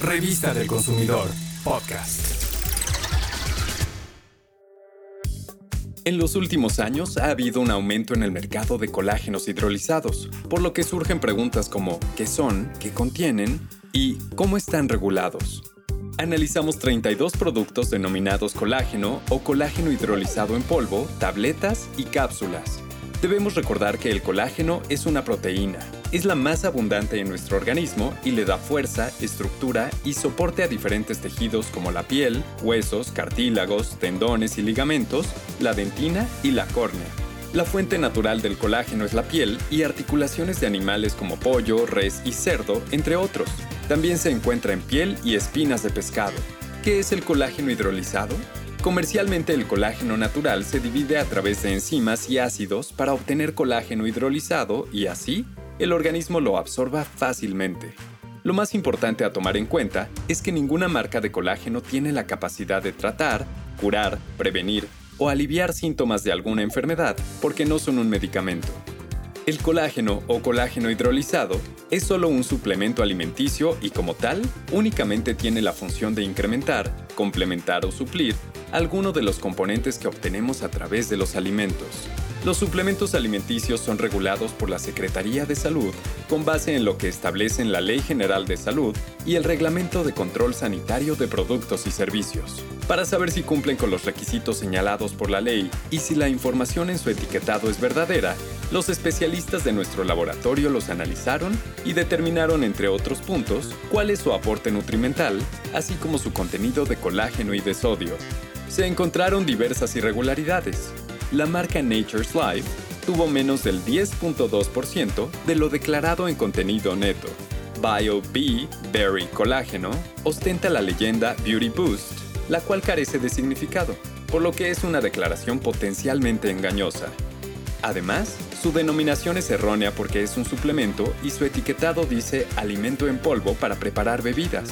Revista del Consumidor, podcast. En los últimos años ha habido un aumento en el mercado de colágenos hidrolizados, por lo que surgen preguntas como ¿qué son? ¿qué contienen? y ¿cómo están regulados? Analizamos 32 productos denominados colágeno o colágeno hidrolizado en polvo, tabletas y cápsulas. Debemos recordar que el colágeno es una proteína, es la más abundante en nuestro organismo y le da fuerza, estructura y soporte a diferentes tejidos como la piel, huesos, cartílagos, tendones y ligamentos, la dentina y la córnea. La fuente natural del colágeno es la piel y articulaciones de animales como pollo, res y cerdo, entre otros. También se encuentra en piel y espinas de pescado. ¿Qué es el colágeno hidrolizado? Comercialmente el colágeno natural se divide a través de enzimas y ácidos para obtener colágeno hidrolizado y así el organismo lo absorba fácilmente. Lo más importante a tomar en cuenta es que ninguna marca de colágeno tiene la capacidad de tratar, curar, prevenir o aliviar síntomas de alguna enfermedad porque no son un medicamento. El colágeno o colágeno hidrolizado es solo un suplemento alimenticio y como tal únicamente tiene la función de incrementar, complementar o suplir alguno de los componentes que obtenemos a través de los alimentos. Los suplementos alimenticios son regulados por la Secretaría de Salud con base en lo que establecen la Ley General de Salud y el Reglamento de Control Sanitario de Productos y Servicios. Para saber si cumplen con los requisitos señalados por la ley y si la información en su etiquetado es verdadera, los especialistas de nuestro laboratorio los analizaron y determinaron, entre otros puntos, cuál es su aporte nutrimental, así como su contenido de colágeno y de sodio. Se encontraron diversas irregularidades, la marca Nature's Life tuvo menos del 10.2% de lo declarado en contenido neto. BioB Berry Colágeno ostenta la leyenda Beauty Boost, la cual carece de significado, por lo que es una declaración potencialmente engañosa. Además, su denominación es errónea porque es un suplemento y su etiquetado dice alimento en polvo para preparar bebidas,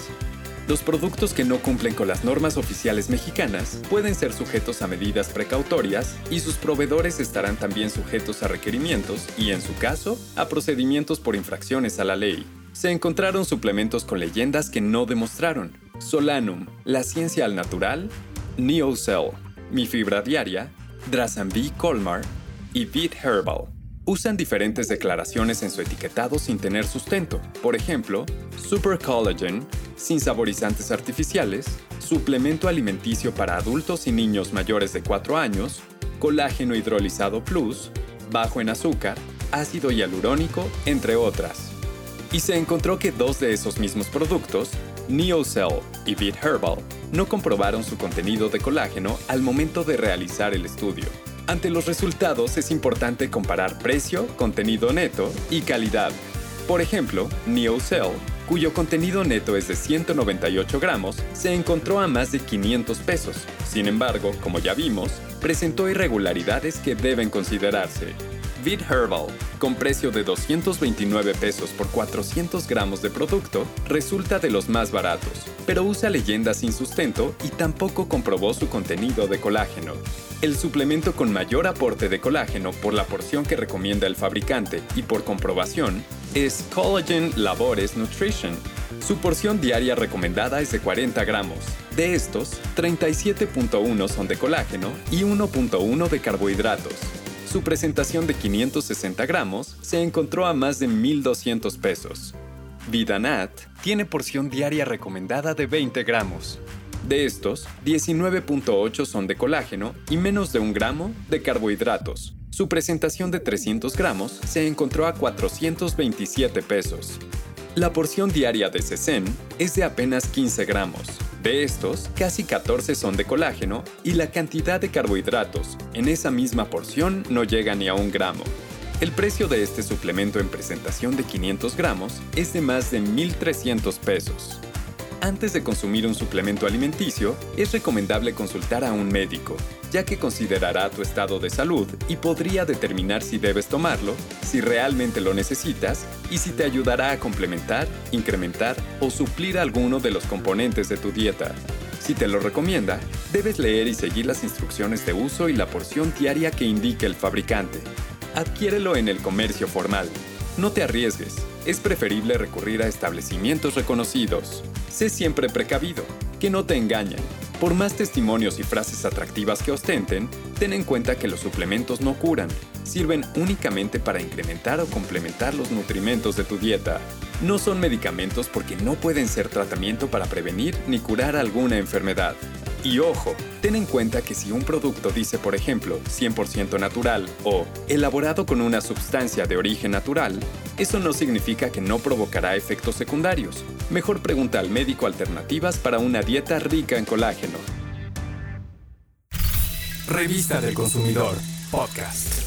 los productos que no cumplen con las normas oficiales mexicanas pueden ser sujetos a medidas precautorias y sus proveedores estarán también sujetos a requerimientos y, en su caso, a procedimientos por infracciones a la ley. Se encontraron suplementos con leyendas que no demostraron. Solanum, La Ciencia al Natural, NeoCell, Mi Fibra Diaria, Drasambi Colmar y Beat Herbal usan diferentes declaraciones en su etiquetado sin tener sustento. Por ejemplo, Super Collagen, sin saborizantes artificiales, suplemento alimenticio para adultos y niños mayores de 4 años, colágeno hidrolizado plus, bajo en azúcar, ácido hialurónico, entre otras. Y se encontró que dos de esos mismos productos, NeoCell y Beat Herbal, no comprobaron su contenido de colágeno al momento de realizar el estudio. Ante los resultados es importante comparar precio, contenido neto y calidad. Por ejemplo, NeoCell, cuyo contenido neto es de 198 gramos, se encontró a más de 500 pesos. Sin embargo, como ya vimos, presentó irregularidades que deben considerarse. Vid Herbal, con precio de 229 pesos por 400 gramos de producto, resulta de los más baratos, pero usa leyendas sin sustento y tampoco comprobó su contenido de colágeno. El suplemento con mayor aporte de colágeno por la porción que recomienda el fabricante y por comprobación es Collagen Labores Nutrition. Su porción diaria recomendada es de 40 gramos. De estos, 37.1 son de colágeno y 1.1 de carbohidratos. Su presentación de 560 gramos se encontró a más de 1.200 pesos. Vidanat tiene porción diaria recomendada de 20 gramos. De estos, 19.8 son de colágeno y menos de un gramo de carbohidratos. Su presentación de 300 gramos se encontró a 427 pesos. La porción diaria de Cesen es de apenas 15 gramos. De estos, casi 14 son de colágeno y la cantidad de carbohidratos en esa misma porción no llega ni a un gramo. El precio de este suplemento en presentación de 500 gramos es de más de 1.300 pesos. Antes de consumir un suplemento alimenticio, es recomendable consultar a un médico, ya que considerará tu estado de salud y podría determinar si debes tomarlo, si realmente lo necesitas y si te ayudará a complementar, incrementar o suplir alguno de los componentes de tu dieta. Si te lo recomienda, debes leer y seguir las instrucciones de uso y la porción diaria que indique el fabricante. Adquiérelo en el comercio formal. No te arriesgues es preferible recurrir a establecimientos reconocidos. Sé siempre precavido, que no te engañen. Por más testimonios y frases atractivas que ostenten, ten en cuenta que los suplementos no curan, sirven únicamente para incrementar o complementar los nutrimentos de tu dieta. No son medicamentos porque no pueden ser tratamiento para prevenir ni curar alguna enfermedad. Y ojo, ten en cuenta que si un producto dice, por ejemplo, 100% natural o elaborado con una sustancia de origen natural, eso no significa que no provocará efectos secundarios. Mejor pregunta al médico alternativas para una dieta rica en colágeno. Revista del Consumidor, podcast.